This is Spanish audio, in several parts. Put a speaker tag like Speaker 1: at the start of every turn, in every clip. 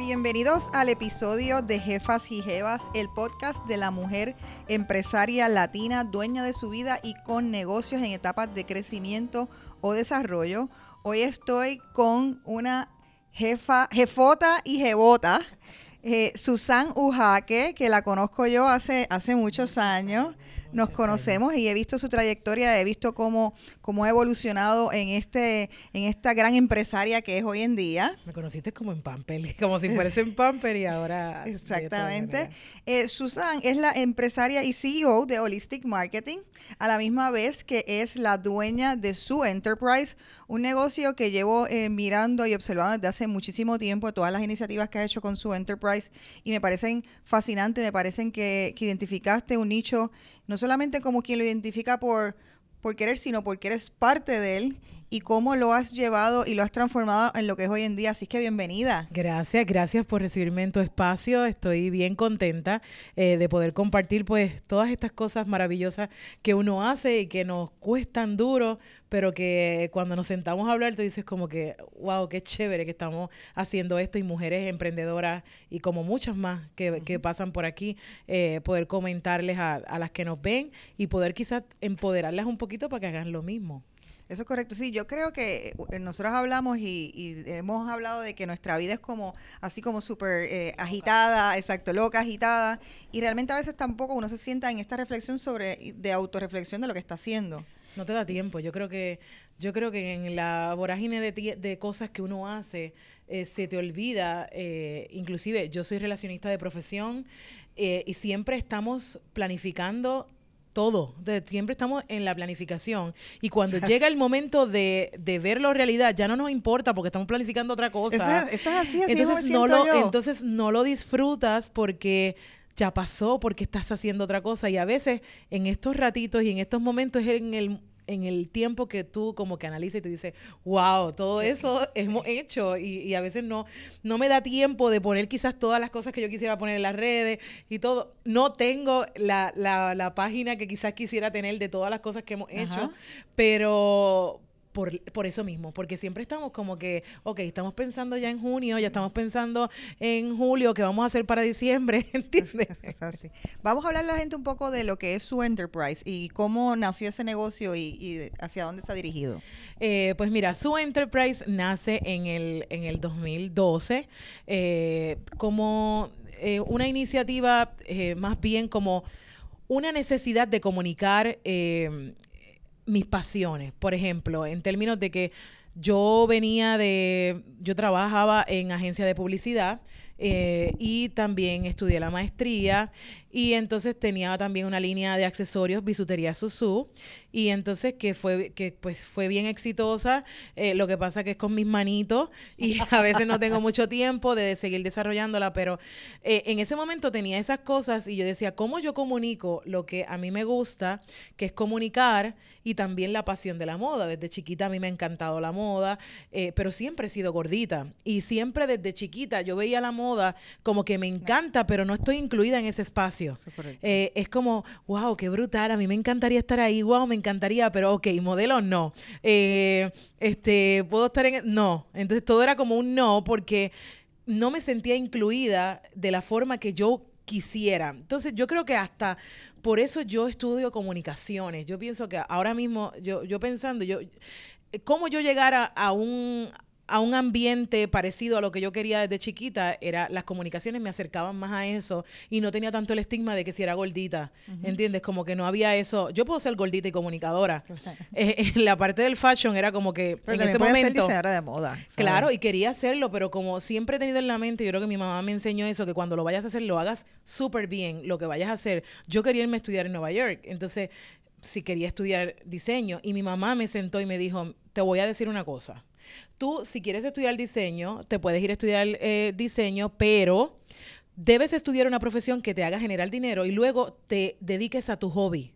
Speaker 1: Bienvenidos al episodio de Jefas y Jevas, el podcast de la mujer empresaria latina, dueña de su vida y con negocios en etapas de crecimiento o desarrollo. Hoy estoy con una jefa, jefota y jebota, eh, Susan Ujaque, que la conozco yo hace, hace muchos años nos conocemos y he visto su trayectoria, he visto cómo, cómo ha evolucionado en este en esta gran empresaria que es hoy en día.
Speaker 2: Me conociste como en Pamper, como si fuese en Pamper y ahora...
Speaker 1: Exactamente. Eh, Susan es la empresaria y CEO de Holistic Marketing, a la misma vez que es la dueña de su enterprise, un negocio que llevo eh, mirando y observando desde hace muchísimo tiempo, todas las iniciativas que ha hecho con su enterprise y me parecen fascinantes, me parecen que, que identificaste un nicho no solamente como quien lo identifica por, por querer, sino porque eres parte de él y cómo lo has llevado y lo has transformado en lo que es hoy en día. Así que bienvenida.
Speaker 2: Gracias, gracias por recibirme en tu espacio. Estoy bien contenta eh, de poder compartir pues todas estas cosas maravillosas que uno hace y que nos cuestan duro, pero que cuando nos sentamos a hablar tú dices como que, wow, qué chévere que estamos haciendo esto y mujeres emprendedoras y como muchas más que, que pasan por aquí, eh, poder comentarles a, a las que nos ven y poder quizás empoderarlas un poquito para que hagan lo mismo.
Speaker 1: Eso es correcto. Sí, yo creo que eh, nosotros hablamos y, hemos hablado de que nuestra vida es como así como súper eh, agitada, exacto, loca, agitada. Y realmente a veces tampoco uno se sienta en esta reflexión sobre, de autorreflexión de lo que está haciendo.
Speaker 2: No te da tiempo. Yo creo que, yo creo que en la vorágine de, de cosas que uno hace, eh, se te olvida. inclusive, yo soy relacionista de profesión y siempre estamos planificando todo. De, siempre estamos en la planificación. Y cuando llega el momento de, de verlo realidad, ya no nos importa porque estamos planificando otra cosa.
Speaker 1: Eso, es así, así
Speaker 2: entonces, no lo, entonces no lo disfrutas porque ya pasó, porque estás haciendo otra cosa. Y a veces en estos ratitos y en estos momentos es en el en el tiempo que tú como que analizas y tú dices, wow, todo eso hemos hecho y, a veces no, no me da tiempo de poner quizás todas las cosas que yo quisiera poner en las redes y todo. No tengo la, la, la página que quizás quisiera tener de todas las cosas que hemos hecho, pero por, por, eso mismo, porque siempre estamos como que, ok, estamos pensando ya en junio, ya estamos pensando en julio, ¿qué vamos a hacer para diciembre? ¿Entiendes?
Speaker 1: Vamos a hablar a la gente un poco de lo que es su enterprise y cómo nació ese negocio y, hacia dónde está dirigido.
Speaker 2: Eh, pues mira, su enterprise nace en el, en el 2012 eh, como eh, una iniciativa más bien como una necesidad de comunicar mis pasiones. Por ejemplo, en términos de que yo venía de, yo trabajaba en agencia de publicidad eh, y también estudié la maestría y entonces tenía también una línea de accesorios bisutería Susu. Y entonces que fue que pues fue bien exitosa. Eh, lo que pasa que es con mis manitos y a veces no tengo mucho tiempo de seguir desarrollándola pero eh, en ese momento tenía esas cosas y yo decía cómo yo comunico lo que a mí me gusta que es comunicar y también la pasión de la moda desde chiquita a mí me ha encantado la moda pero siempre he sido gordita. Y siempre desde chiquita yo veía la moda como que me encanta, pero no estoy incluida en ese espacio. Eh, es como, wow, qué brutal, a mí me encantaría estar ahí, wow, me encantaría, pero ok, modelo no. Eh, este, puedo estar en... No, entonces todo era como un no porque no me sentía incluida de la forma que yo quisiera. Entonces yo creo que hasta por eso yo estudio comunicaciones. Yo pienso que ahora mismo, yo, yo pensando, yo, cómo yo llegar a un a un ambiente parecido a lo que yo quería desde chiquita, era las comunicaciones me acercaban más a eso y no tenía tanto el estigma de que si era gordita, ¿entiendes? Como que no había eso. Yo puedo ser gordita y comunicadora. Eh, la parte del fashion era como que
Speaker 1: en ese momento de moda.
Speaker 2: Claro, y quería hacerlo, pero como siempre he tenido en la mente, yo creo que mi mamá me enseñó eso, que cuando lo vayas a hacer lo hagas súper bien, lo que vayas a hacer. Yo quería irme a estudiar en Nueva York, entonces si quería estudiar diseño y mi mamá me sentó y me dijo, te voy a decir una cosa Tú, si quieres estudiar diseño, te puedes ir a estudiar eh, diseño, pero debes estudiar una profesión que te haga generar dinero y luego te dediques a tu hobby.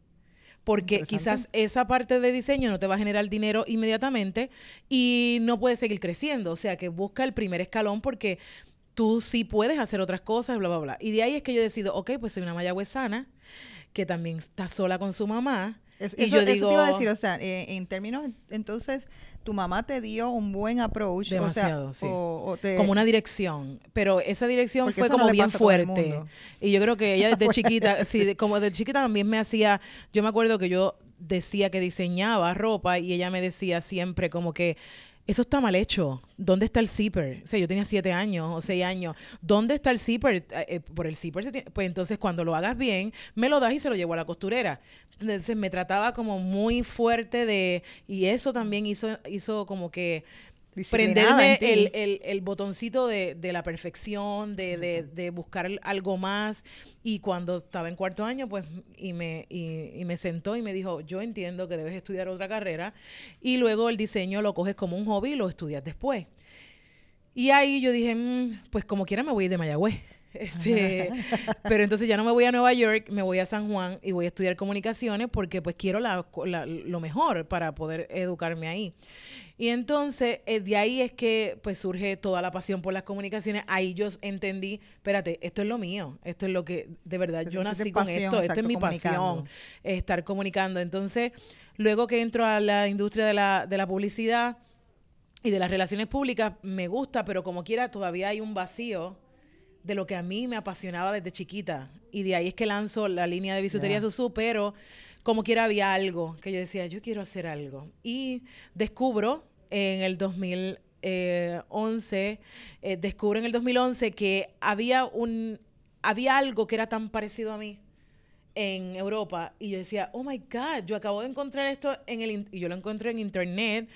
Speaker 2: Porque quizás esa parte de diseño no te va a generar dinero inmediatamente y no puedes seguir creciendo. O sea, que busca el primer escalón porque tú sí puedes hacer otras cosas, bla, bla, bla. Y de ahí es que yo decido, ok, pues soy una mayagüezana que también está sola con su mamá
Speaker 1: Es-
Speaker 2: y
Speaker 1: eso,
Speaker 2: yo
Speaker 1: eso
Speaker 2: digo,
Speaker 1: te iba a decir, o sea, eh, en términos, entonces, tu mamá te dio un buen approach,
Speaker 2: Demasiado,
Speaker 1: o sea,
Speaker 2: sí.
Speaker 1: o, o te-
Speaker 2: como una dirección, pero esa dirección
Speaker 1: Porque
Speaker 2: fue
Speaker 1: no
Speaker 2: como bien fuerte. Y yo creo que ella desde chiquita, sí, de- como de chiquita también me hacía, yo me acuerdo que yo decía que diseñaba ropa y ella me decía siempre como que eso está mal hecho. ¿Dónde está el zipper? O sea, yo tenía siete años o seis años. ¿Dónde está el zipper? Eh, eh, por el zipper, se tiene- pues entonces cuando lo hagas bien, me lo das y se lo llevo a la costurera. Entonces me trataba como muy fuerte de, y eso también hizo, hizo como que prenderme el, el, el botoncito de, de la perfección, de, de, de buscar algo más. Y cuando estaba en cuarto año, pues, y me, y, y me sentó y me dijo, yo entiendo que debes estudiar otra carrera. Y luego el diseño lo coges como un hobby y lo estudias después. Y ahí yo dije, "Mm, pues como quiera me voy de Mayagüez. Este, pero entonces ya no me voy a Nueva York, me voy a San Juan y voy a estudiar comunicaciones porque pues quiero la- la- lo mejor para poder educarme ahí. Y entonces eh, de ahí es que pues surge toda la pasión por las comunicaciones. Ahí yo entendí, espérate, esto es lo mío, esto es lo que de verdad yo nací con
Speaker 1: pasión,
Speaker 2: esto, esta es mi pasión, estar comunicando. Entonces, luego que entro a la industria de la, de la publicidad, y de las relaciones públicas me gusta, pero como quiera todavía hay un vacío de lo que a mí me apasionaba desde chiquita. Y de ahí es que lanzo la línea de bisutería. Susú, pero como quiera había algo que yo decía, yo quiero hacer algo. Y descubro en el 2011, eh, descubro en el 2011 que había un había algo que era tan parecido a mí en Europa y yo decía, oh my God, yo acabo de encontrar esto en el, y yo lo encontré en internet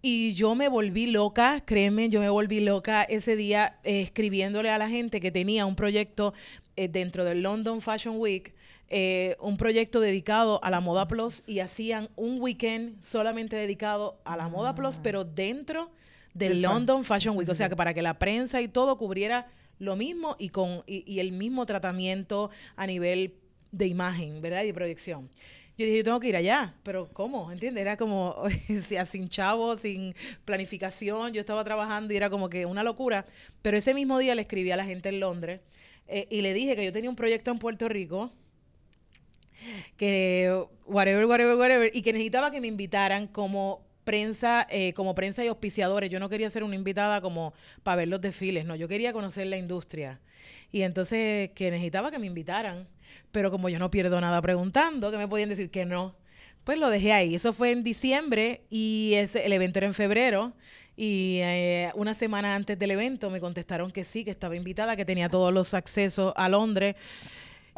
Speaker 2: y yo me volví loca, créeme, yo me volví loca ese día eh, escribiéndole a la gente que tenía un proyecto eh, dentro del London Fashion Week, eh, un proyecto dedicado a la moda plus y hacían un weekend solamente dedicado a la moda plus, pero dentro del London Fashion Week, o sea que para que la prensa y todo cubriera lo mismo y con y, y el mismo tratamiento a nivel de imagen, ¿verdad? Y de proyección. Yo dije, yo tengo que ir allá, pero ¿cómo? ¿Entiendes? Era como, sin chavo, sin planificación, yo estaba trabajando y era como que una locura. Pero ese mismo día le escribí a la gente en Londres eh, y le dije que yo tenía un proyecto en Puerto Rico, que whatever, whatever, whatever, y que necesitaba que me invitaran como prensa, eh, como prensa y auspiciadores. Yo no quería ser una invitada como para ver los desfiles, no, yo quería conocer la industria. Y entonces que necesitaba que me invitaran, pero como yo no pierdo nada preguntando, que me podían decir que no, pues lo dejé ahí. Eso fue en diciembre y ese, el evento era en febrero. Y eh, una semana antes del evento me contestaron que sí, que estaba invitada, que tenía todos los accesos a Londres.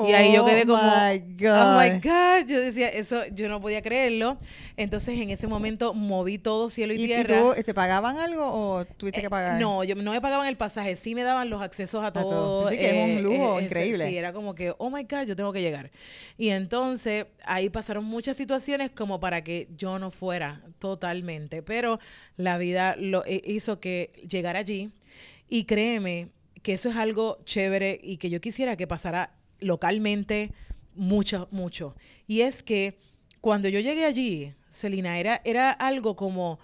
Speaker 2: Y ahí yo
Speaker 1: Oh
Speaker 2: quedé como,
Speaker 1: my
Speaker 2: oh my
Speaker 1: God.
Speaker 2: God, yo decía, eso yo no podía creerlo. Entonces en ese momento moví todo cielo y,
Speaker 1: ¿Y, y
Speaker 2: tierra.
Speaker 1: tú, te pagaban algo o tuviste
Speaker 2: Eh,
Speaker 1: que pagar?
Speaker 2: No, yo no me pagaban el pasaje, sí me daban los accesos a
Speaker 1: todo.
Speaker 2: todo.
Speaker 1: Sí, sí, que es un
Speaker 2: eh,
Speaker 1: lujo increíble.
Speaker 2: Sí, era como que, oh my God, yo tengo que llegar. Y entonces ahí pasaron muchas situaciones como para que yo no fuera totalmente, pero la vida lo eh, hizo que llegara allí. Y créeme que eso es algo chévere y que yo quisiera que pasara localmente mucho, mucho. Y es que cuando yo llegué allí, Celina, era, era algo como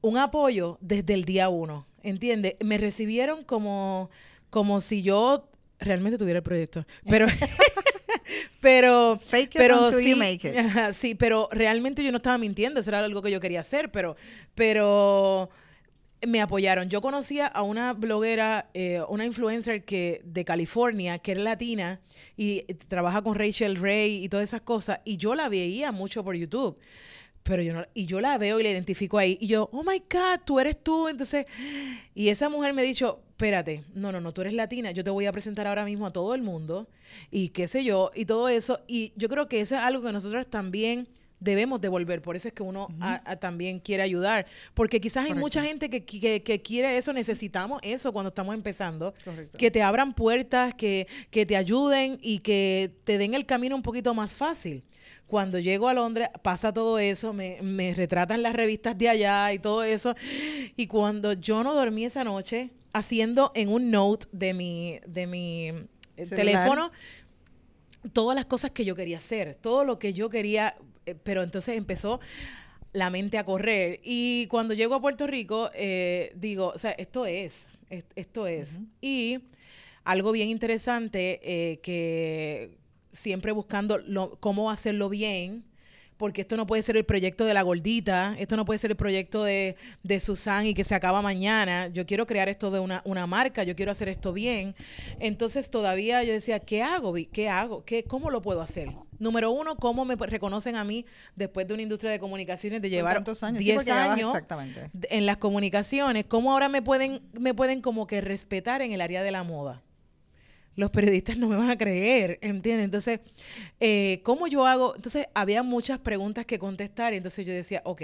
Speaker 2: un apoyo desde el día uno, ¿entiendes? Me recibieron como, como si yo realmente tuviera el proyecto, pero... pero
Speaker 1: Fake it
Speaker 2: pero
Speaker 1: until
Speaker 2: sí,
Speaker 1: you make it.
Speaker 2: sí, pero realmente yo no estaba mintiendo, eso era algo que yo quería hacer, pero pero me apoyaron. Yo conocía a una bloguera, eh, una influencer que de California, que era latina y trabaja con Rachel Ray y todas esas cosas, y yo la veía mucho por YouTube. Pero yo no, y yo la veo y la identifico ahí. Y yo, oh my God, tú eres tú. Entonces, y esa mujer me ha dicho, espérate, no, no, no, tú eres latina, yo te voy a presentar ahora mismo a todo el mundo. Y qué sé yo, y todo eso. Y yo creo que eso es algo que nosotros también debemos devolver. Por eso es que uno a- a también quiere ayudar. Porque quizás hay mucha gente que, que, que quiere eso, necesitamos eso cuando estamos empezando.
Speaker 1: Correcto.
Speaker 2: Que te abran puertas, que, que te ayuden y que te den el camino un poquito más fácil. Cuando llego a Londres pasa todo eso, me, me retratan las revistas de allá y todo eso. Y cuando yo no dormí esa noche, haciendo en un note de mi, de mi eh,
Speaker 1: Celular.
Speaker 2: teléfono todas las cosas que yo quería hacer, todo lo que yo quería, pero entonces empezó la mente a correr. Y cuando llego a Puerto Rico, eh, digo, o sea, esto es, es- esto es. Y algo bien interesante, eh, que siempre buscando lo- cómo hacerlo bien, porque esto no puede ser el proyecto de la gordita, esto no puede ser el proyecto de, de Susan y que se acaba mañana, yo quiero crear esto de una, una marca, yo quiero hacer esto bien. Entonces todavía yo decía, ¿qué hago? ¿Qué hago? ¿Qué, ¿Cómo lo puedo hacer? Número uno, ¿cómo me reconocen a mí después de una industria de comunicaciones de llevar
Speaker 1: años?
Speaker 2: 10 años en las comunicaciones? ¿Cómo ahora me pueden, me pueden como que respetar en el área de la moda? Los periodistas no me van a creer, ¿entiendes? Entonces, eh, ¿cómo yo hago? Entonces, había muchas preguntas que contestar y entonces yo decía, ok,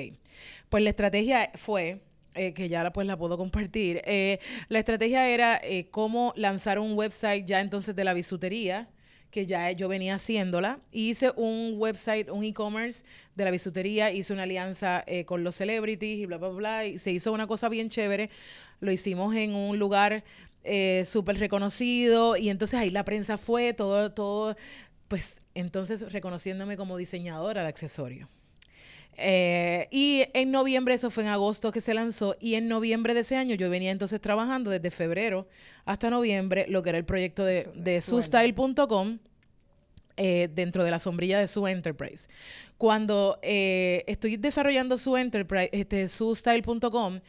Speaker 2: pues la estrategia fue... Eh, que ya la, pues la puedo compartir. Eh, la estrategia era cómo lanzar un website ya entonces de la bisutería, que ya yo venía haciéndola. Hice un website, un e-commerce de la bisutería, hice una alianza con los celebrities y bla, bla, bla, y se hizo una cosa bien chévere. Lo hicimos en un lugar eh, súper reconocido y entonces ahí la prensa fue, todo, todo, pues entonces reconociéndome como diseñadora de accesorios. Eh, y en noviembre, eso fue en agosto que se lanzó, y en noviembre de ese año yo venía entonces trabajando desde febrero hasta noviembre lo que era el proyecto de, de sustyle.com. Eh, dentro de la sombrilla de su enterprise. Cuando eh, estoy desarrollando su enterprise, este, sustyle.com,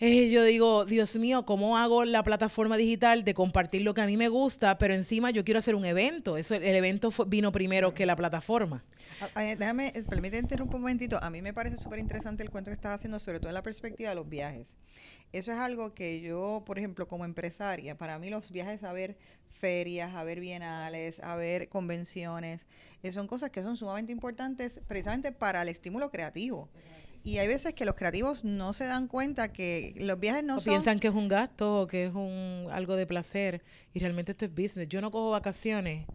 Speaker 2: yo digo, Dios mío, ¿cómo hago la plataforma digital de compartir lo que a mí me gusta, pero encima yo quiero hacer un evento? Eso, el evento vino primero que la plataforma.
Speaker 1: Ah, ah, déjame, eh, permíteme interrumpir un momentito. A mí me parece súper interesante el cuento que estás haciendo, sobre todo en la perspectiva de los viajes. Eso es algo que yo, por ejemplo, como empresaria, para mí los viajes a ver ferias, a ver bienales, a ver convenciones, eh, son cosas que son sumamente importantes precisamente para el estímulo creativo. Y hay veces que los creativos no se dan cuenta que los viajes no
Speaker 2: o piensan que es un gasto o que es un algo de placer y realmente esto es business. Yo no cojo vacaciones.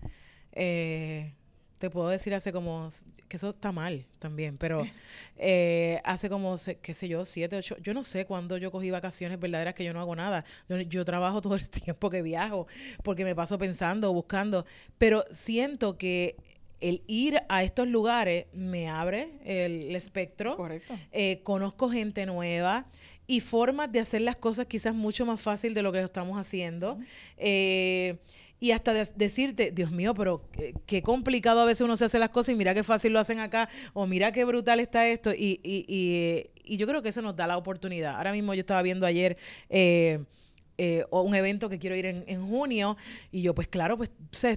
Speaker 2: Eh, te puedo decir hace como, que eso está mal también, pero eh, hace como, qué sé yo, siete, ocho, yo no sé cuándo yo cogí vacaciones verdaderas que yo no hago nada. Yo, yo trabajo todo el tiempo que viajo porque me paso pensando, buscando, pero siento que el ir a estos lugares me abre el, espectro.
Speaker 1: Correcto.
Speaker 2: Eh, conozco gente nueva y formas de hacer las cosas quizás mucho más fácil de lo que estamos haciendo. Eh, y hasta decirte, Dios mío, pero qué, complicado a veces uno se hace las cosas y mira qué fácil lo hacen acá, o mira qué brutal está esto. Y, y, y, y yo creo que eso nos da la oportunidad. Ahora mismo yo estaba viendo ayer... Eh, eh, o un evento que quiero ir en, en, junio y yo pues claro pues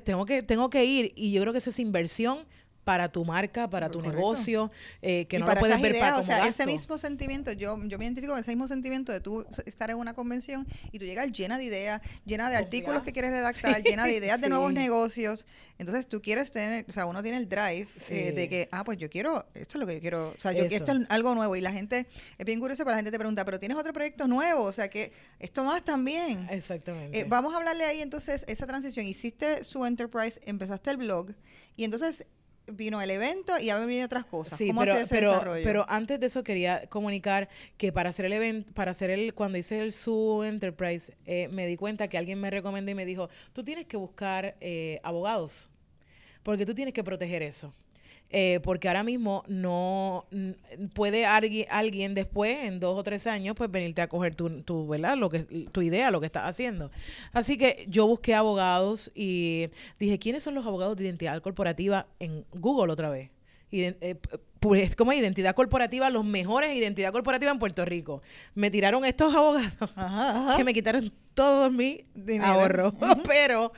Speaker 2: tengo que tengo que ir y yo creo que esa es inversión para tu marca, para tu negocio, eh, que no lo puedes ver para como o sea,
Speaker 1: ese mismo sentimiento, yo, yo me identifico con ese mismo sentimiento de tú estar en una convención y tú llegas llena de ideas, llena de artículos que quieres redactar, llena de ideas de nuevos negocios. Entonces tú quieres tener, o sea, uno tiene el drive eh, de que, ah, pues yo quiero, esto es lo que yo quiero, o sea, yo, esto es algo nuevo. Y la gente, es bien curioso, pero la gente te pregunta, pero tienes otro proyecto nuevo, o sea, que esto más también.
Speaker 2: Exactamente.
Speaker 1: Eh, vamos a hablarle ahí entonces, esa transición. Hiciste su enterprise, empezaste el blog y entonces vino el evento y ha venido otras cosas.
Speaker 2: Sí, pero, pero, pero, antes de eso quería comunicar que para hacer el evento, para hacer el, cuando hice el su enterprise, eh, me di cuenta que alguien me recomendó y me dijo, tú tienes que buscar eh, abogados, porque tú tienes que proteger eso. Eh, porque ahora mismo no puede alguien, alguien después, en dos o tres años, pues venirte a coger tu, tu, ¿verdad? Lo que, tu idea, lo que estás haciendo. Así que yo busqué abogados y dije, ¿quiénes son los abogados de identidad corporativa en Google otra vez? Y, eh, pues como identidad corporativa, los mejores identidad corporativa en Puerto Rico. Me tiraron estos abogados que me quitaron todos mis ahorros, pero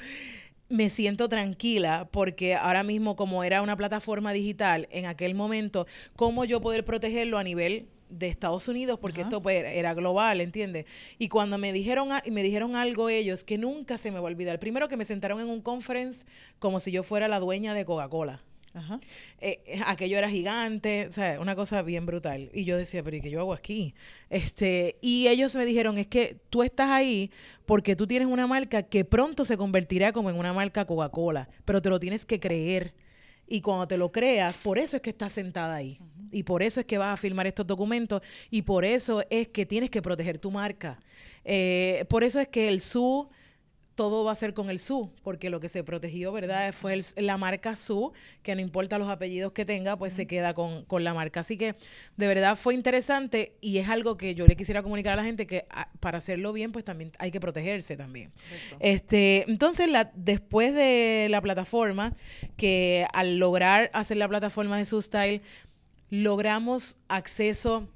Speaker 2: me siento tranquila porque ahora mismo como era una plataforma digital en aquel momento, cómo yo poder protegerlo a nivel de Estados Unidos porque esto pues, era global, ¿entiendes? Y cuando me dijeron me dijeron algo ellos que nunca se me va a olvidar. Primero que me sentaron en un conference como si yo fuera la dueña de Coca-Cola. Ajá. Eh, eh, aquello era gigante, o sea, una cosa bien brutal. Y yo decía, pero ¿y qué yo hago aquí? Este, y ellos me dijeron, es que tú estás ahí porque tú tienes una marca que pronto se convertirá como en una marca Coca-Cola, pero te lo tienes que creer. Y cuando te lo creas, por eso es que estás sentada ahí. Y por eso es que vas a firmar estos documentos. Y por eso es que tienes que proteger tu marca. Eh, por eso es que el SU todo va a ser con el SU, porque lo que se protegió, ¿verdad? Fue la marca SU, que no importa los apellidos que tenga, pues se queda con, la marca. Así que de verdad fue interesante y es algo que yo le quisiera comunicar a la gente que ah, para hacerlo bien, pues también hay que protegerse también. Este, entonces, la, después de la plataforma, que al lograr hacer la plataforma de SU Style, logramos acceso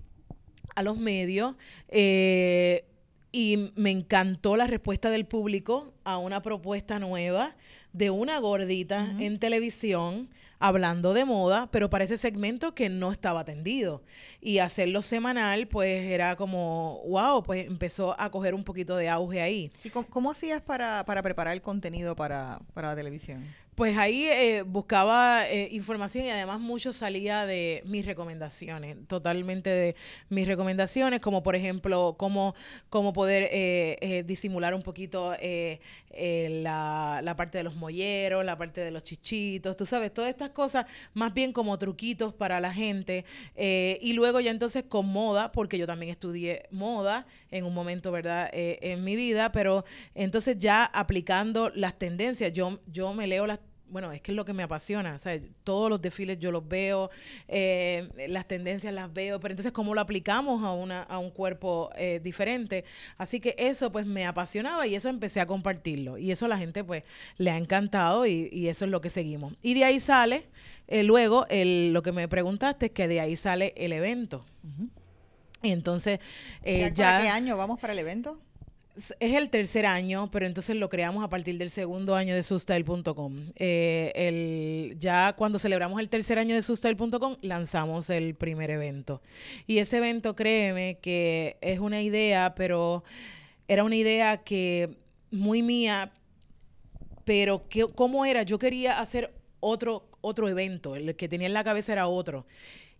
Speaker 2: a los medios. Eh, y me encantó la respuesta del público a una propuesta nueva de una gordita en televisión hablando de moda, pero para ese segmento que no estaba atendido. Y hacerlo semanal, pues era como, wow, pues empezó a coger un poquito de auge ahí.
Speaker 1: ¿Y cómo, hacías para, para, preparar el contenido para, para la televisión?
Speaker 2: Pues ahí eh, buscaba eh, información y además mucho salía de mis recomendaciones, totalmente de mis recomendaciones, como por ejemplo cómo, cómo poder eh, disimular un poquito la, la, parte de los molleros, la parte de los chichitos, tú sabes, todas estas cosas más bien como truquitos para la gente. y luego ya entonces con moda, porque yo también estudié moda en un momento, ¿verdad?, en mi vida, pero entonces ya aplicando las tendencias, yo, yo me leo las bueno, es que es lo que me apasiona, o sea, todos los desfiles yo los veo, eh, las tendencias las veo, pero entonces cómo lo aplicamos a, una, a un cuerpo eh, diferente. Así que eso pues me apasionaba y eso empecé a compartirlo. Y eso a la gente pues le ha encantado y, eso es lo que seguimos. Y de ahí sale, eh, luego, el, lo que me preguntaste es que de ahí sale el evento. Y entonces
Speaker 1: ya... ¿Para qué año vamos para el evento?
Speaker 2: Es el tercer año, pero entonces lo creamos a partir del segundo año de Sustyle.com. Eh, ya cuando celebramos el tercer año de Sustyle.com, lanzamos el primer evento. Y ese evento, créeme, que es una idea, pero era una idea que muy mía, pero que, ¿cómo era? Yo quería hacer otro, otro evento, el que tenía en la cabeza era otro.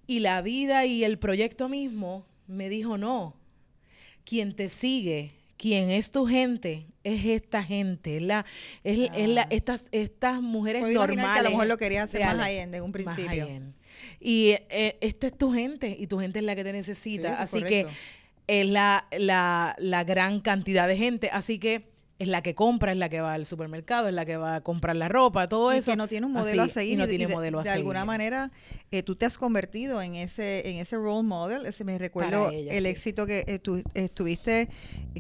Speaker 2: Y la vida y el proyecto mismo me dijo, no, quien te sigue quien es tu gente es esta gente, la, es, la, ah. estas, estas mujeres normales. Que a
Speaker 1: lo mejor lo quería hacer más más en un principio.
Speaker 2: Y eh, esta es tu gente y tu gente es la que te necesita. Así que es la, la, la gran cantidad de gente. Así que es la que compra, es la que va al supermercado, es la que va a comprar la ropa, todo eso.
Speaker 1: Que no tiene un modelo a seguir. Y no tiene modelo a de, de alguna manera, eh, tú te has convertido en ese en ese role model. Ese me recuerdo el éxito que eh, tú estuviste,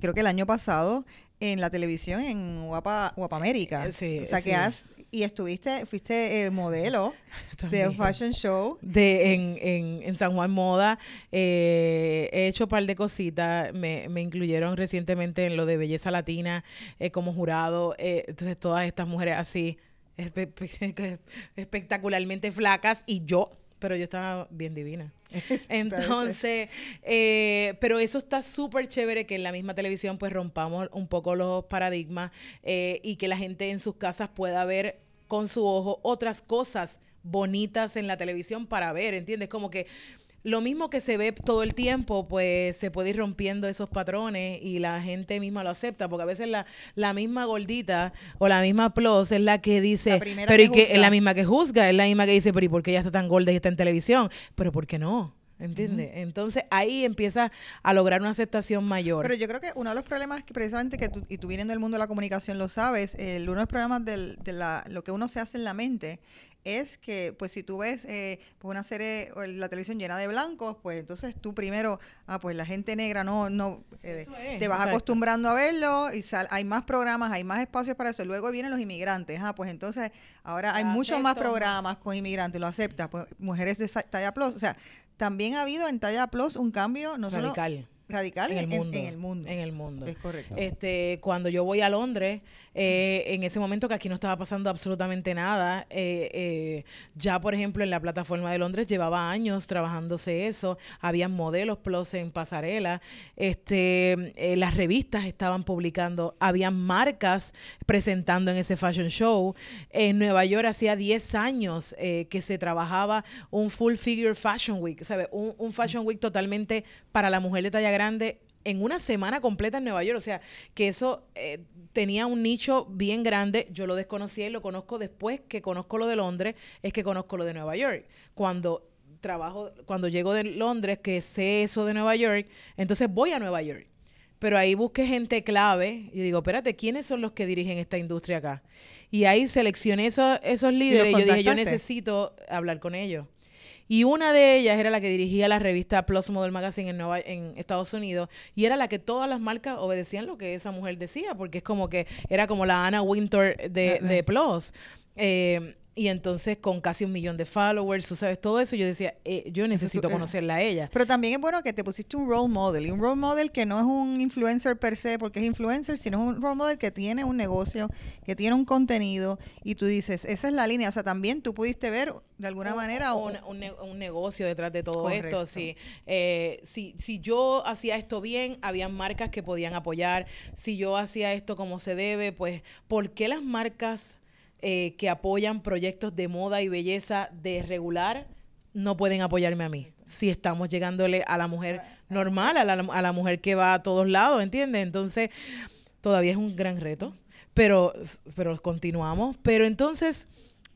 Speaker 1: creo que el año pasado, en la televisión en Guapa, Guapa América.
Speaker 2: Eh,
Speaker 1: o sea, que has y estuviste, fuiste eh, modelo de un fashion show.
Speaker 2: De, en, en, San Juan Moda. Eh, he hecho un par de cositas. Me, me, incluyeron recientemente en lo de belleza latina eh, como jurado. entonces, todas estas mujeres así, espectacularmente flacas. Y yo pero yo estaba bien divina. Entonces, eh, pero eso está súper chévere que en la misma televisión pues rompamos un poco los paradigmas eh, y que la gente en sus casas pueda ver con su ojo otras cosas bonitas en la televisión para ver, ¿entiendes? Como que lo mismo que se ve todo el tiempo, pues se puede ir rompiendo esos patrones y la gente misma lo acepta, porque a veces la, la misma gordita o la misma plus es la que dice, pero y que es la misma que juzga, es la misma que dice, pero ¿y por qué ella está tan gorda y está en televisión? Pero ¿por qué no? ¿Entiendes? Entonces ahí empieza a lograr una aceptación mayor.
Speaker 1: Pero yo creo que uno de los problemas que precisamente que tú, y tú viendo del mundo de la comunicación lo sabes, el, uno de los problemas del, de la, lo que uno se hace en la mente es que, pues si tú ves eh, pues una serie o la televisión llena de blancos, pues entonces tú primero, ah, pues la gente negra no, no, eh, te vas acostumbrando a verlo y sal, hay más programas, hay más espacios para eso. Luego vienen los inmigrantes, ah, pues entonces ahora hay muchos más programas con inmigrantes, lo aceptas, pues mujeres de talla plus, o sea, también ha habido en talla plus un cambio no
Speaker 2: Radical
Speaker 1: radical en, el mundo,
Speaker 2: en, el mundo.
Speaker 1: Es correcto.
Speaker 2: Este, cuando yo voy a Londres, eh, en ese momento que aquí no estaba pasando absolutamente nada, eh, eh, ya por ejemplo en la plataforma de Londres llevaba años trabajándose eso, había modelos plus en pasarela, este, las revistas estaban publicando, había marcas presentando en ese fashion show. En Nueva York hacía 10 años que se trabajaba un full figure fashion week, ¿sabes? Un, un fashion week totalmente para la mujer de talla grande en una semana completa en Nueva York. O sea, que eso eh, tenía un nicho bien grande. Yo lo desconocía y lo conozco después que conozco lo de Londres, es que conozco lo de Nueva York. Cuando trabajo, cuando llego de Londres, que sé eso de Nueva York, entonces voy a Nueva York. pero ahí busqué gente clave y digo, espérate, ¿quiénes son los que dirigen esta industria acá? Y ahí seleccioné esos, esos líderes y, yo dije, yo necesito hablar con ellos. Y una de ellas era la que dirigía la revista Plus Model Magazine en, Nueva, en Estados Unidos. Y era la que todas las marcas obedecían lo que esa mujer decía, porque es como que era como la Anna Winter de, de Plus. Eh, y entonces con casi un millón de followers, tú sabes, todo eso, yo decía, eh, yo necesito eh, conocerla a ella.
Speaker 1: Pero también es bueno que te pusiste un role model, y un role model que no es un influencer per se, porque es influencer, sino es un role model que tiene un negocio, que tiene un contenido, y tú dices, esa es la línea, o sea, también tú pudiste ver de alguna manera...
Speaker 2: Un, un, negocio detrás de todo esto, sí. Eh, si, si yo hacía esto bien, había marcas que podían apoyar, si yo hacía esto como se debe, pues, ¿por qué las marcas eh, que apoyan proyectos de moda y belleza de regular no pueden apoyarme a mí. Si estamos llegándole a la mujer normal, a la, a la mujer que va a todos lados, ¿entiendes? Entonces, todavía es un gran reto, pero, pero continuamos. Pero entonces,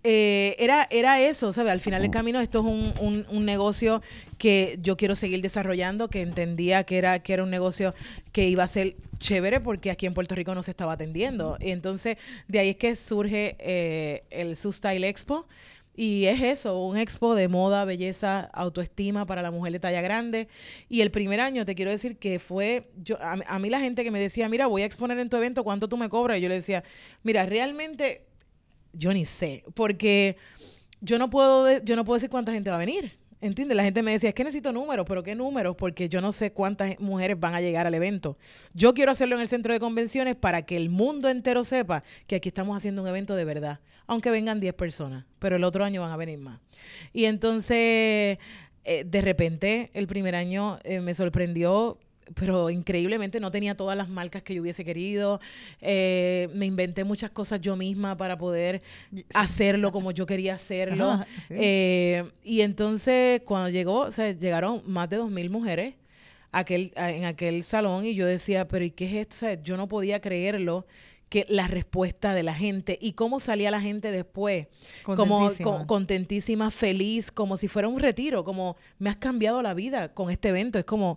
Speaker 2: eh, era, era eso, ¿sabes? Al final del camino esto es un, un, negocio que yo quiero seguir desarrollando, que entendía que era, que era un negocio que iba a ser chévere porque aquí en Puerto Rico no se estaba atendiendo. Y entonces de ahí es que surge eh, el Style Expo. Y es eso, un expo de moda, belleza, autoestima para la mujer de talla grande. Y el primer año, te quiero decir que fue, yo a, a, mí la gente que me decía, mira, voy a exponer en tu evento, ¿cuánto tú me cobras? Y yo le decía, mira, realmente yo ni sé, porque yo no puedo, yo no puedo decir cuánta gente va a venir. ¿Entiendes? La gente me decía, es que necesito números, pero ¿qué números? Porque yo no sé cuántas mujeres van a llegar al evento. Yo quiero hacerlo en el centro de convenciones para que el mundo entero sepa que aquí estamos haciendo un evento de verdad, aunque vengan 10 personas, pero el otro año van a venir más. Y entonces, eh, de repente, el primer año eh, me sorprendió pero increíblemente no tenía todas las marcas que yo hubiese querido. Eh, me inventé muchas cosas yo misma para poder hacerlo como yo quería hacerlo. Eh, y entonces cuando llegó, o sea, llegaron más de dos mil mujeres aquel, en aquel salón y yo decía, pero ¿y qué es esto? O sea, yo no podía creerlo que la respuesta de la gente y cómo salía la gente después, como contentísima, feliz, como si fuera un retiro, como me has cambiado la vida con este evento, es como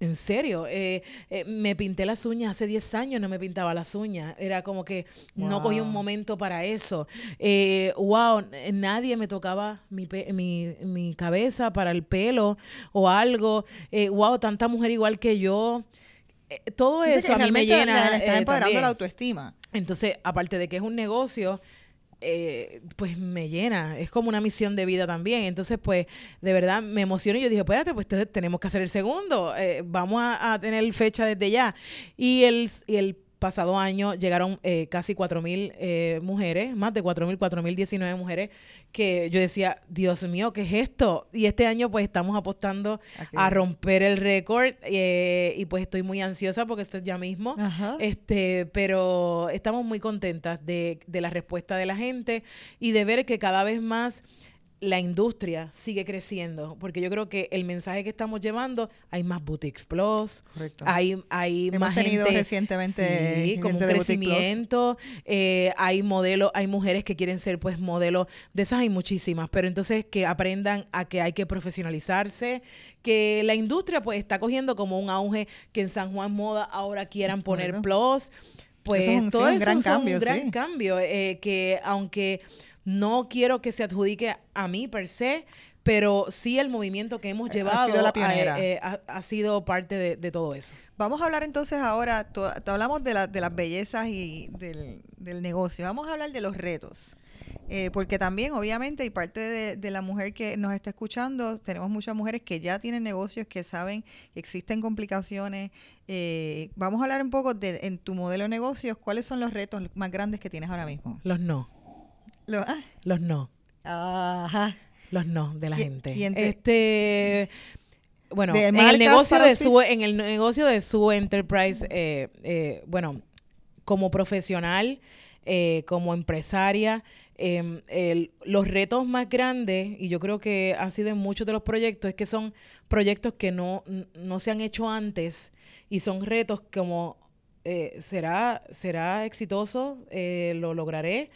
Speaker 2: en serio, eh, eh, me pinté las uñas hace 10 años, no me pintaba las uñas. Era como que no cogí un momento para eso. Eh, wow, nadie me tocaba mi, mi, mi, cabeza para el pelo o algo. wow, tanta mujer igual que yo. todo eso a mí me llena.
Speaker 1: está empoderando la autoestima.
Speaker 2: Entonces, aparte de que es un negocio, eh, pues me llena, es como una misión de vida también. Entonces, pues, de verdad me emociono y yo dije, espérate, pues tenemos que hacer el segundo, eh, vamos a, a, tener fecha desde ya. Y el, y el pasado año llegaron eh, casi 4.000 eh, mujeres, más de 4.000, 4.019 mujeres, que yo decía, Dios mío, ¿qué es esto? Y este año pues estamos apostando a romper el récord eh, y pues estoy muy ansiosa porque esto es ya mismo, este pero estamos muy contentas de, de la respuesta de la gente y de ver que cada vez más la industria sigue creciendo, porque yo creo que el mensaje que estamos llevando, hay más boutiques plus, hay, hay
Speaker 1: Hemos
Speaker 2: más
Speaker 1: tenido recientemente
Speaker 2: sí, como un crecimiento, eh, hay modelos, hay mujeres que quieren ser pues modelos, de esas hay muchísimas, pero entonces que aprendan a que hay que profesionalizarse, que la industria pues está cogiendo como un auge, que en San Juan Moda ahora quieran poner plus, pues eso es un, todo gran cambio, un gran cambio, eh, que aunque no quiero que se adjudique a mí per se, pero sí el movimiento que hemos llevado eh, ha sido, parte de, todo eso.
Speaker 1: Vamos a hablar entonces ahora, hablamos de, de las bellezas y del, negocio, vamos a hablar de los retos. Eh, porque también, obviamente, y parte de, la mujer que nos está escuchando, tenemos muchas mujeres que ya tienen negocios, que saben que existen complicaciones. Eh, vamos a hablar un poco de, en tu modelo de negocios, ¿cuáles son los retos más grandes que tienes ahora mismo?
Speaker 2: Los no.
Speaker 1: Ah.
Speaker 2: Los no.
Speaker 1: Ajá.
Speaker 2: Los no de la gente. Este bueno, en el negocio de su en el negocio de su enterprise eh, eh, bueno, como profesional, eh, como empresaria, em, los retos más grandes, y yo creo que han sido en muchos de los proyectos, es que son proyectos que no, no se han hecho antes y son retos como, ¿será, ¿será exitoso? ¿Lo lograré?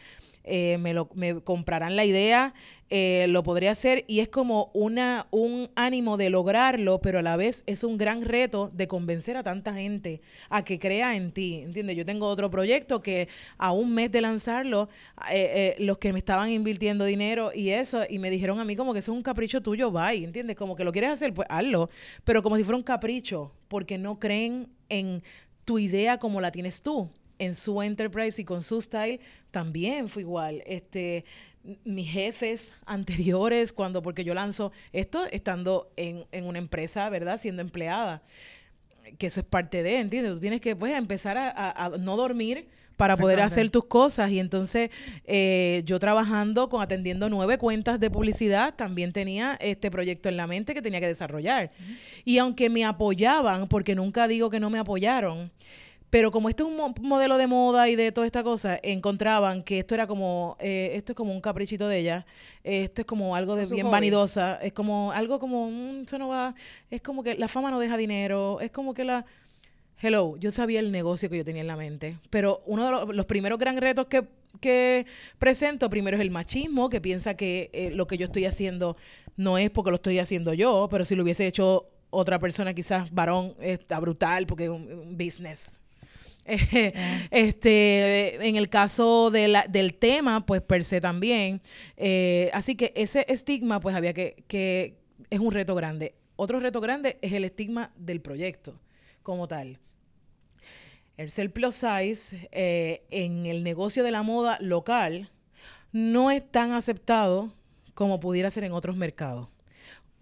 Speaker 2: Eh, me, lo, me comprarán la idea, eh, lo podré hacer y es como una, un ánimo de lograrlo, pero a la vez es un gran reto de convencer a tanta gente a que crea en ti, ¿entiendes? Yo tengo otro proyecto que a un mes de lanzarlo, eh, los que me estaban invirtiendo dinero y eso, y me dijeron a mí como que eso es un capricho tuyo, bye, ¿entiendes? Como que lo quieres hacer, pues hazlo, pero como si fuera un capricho, porque no creen en tu idea como la tienes tú. En su enterprise y con su style también fue igual. Este, mis jefes anteriores, cuando, porque yo lanzo esto estando en, en una empresa, ¿verdad? Siendo empleada que eso es parte de, ¿entiendes? Tú tienes que pues, empezar a, no dormir para poder hacer tus cosas. Y entonces eh, yo trabajando con atendiendo nueve cuentas de publicidad, también tenía este proyecto en la mente que tenía que desarrollar. Y aunque me apoyaban, porque nunca digo que no me apoyaron, pero como este es un modelo de moda y de toda esta cosa, encontraban que esto era como, eh, esto es como un caprichito de ella, esto es como algo de bien vanidosa, es como algo como, mm, eso no va, es como que la fama no deja dinero, es como que la... Hello, yo sabía el negocio que yo tenía en la mente, pero uno de los, primeros gran retos que, que, presento, primero es el machismo, que piensa que eh, lo que yo estoy haciendo no es porque lo estoy haciendo yo, pero si lo hubiese hecho otra persona, quizás varón, está brutal porque es un business. Este, en el caso de la, del tema, pues per se también. Eh, así que ese estigma, pues había que, que, es un reto grande. Otro reto grande es el estigma del proyecto como tal. El ser plus size eh, en el negocio de la moda local no es tan aceptado como pudiera ser en otros mercados.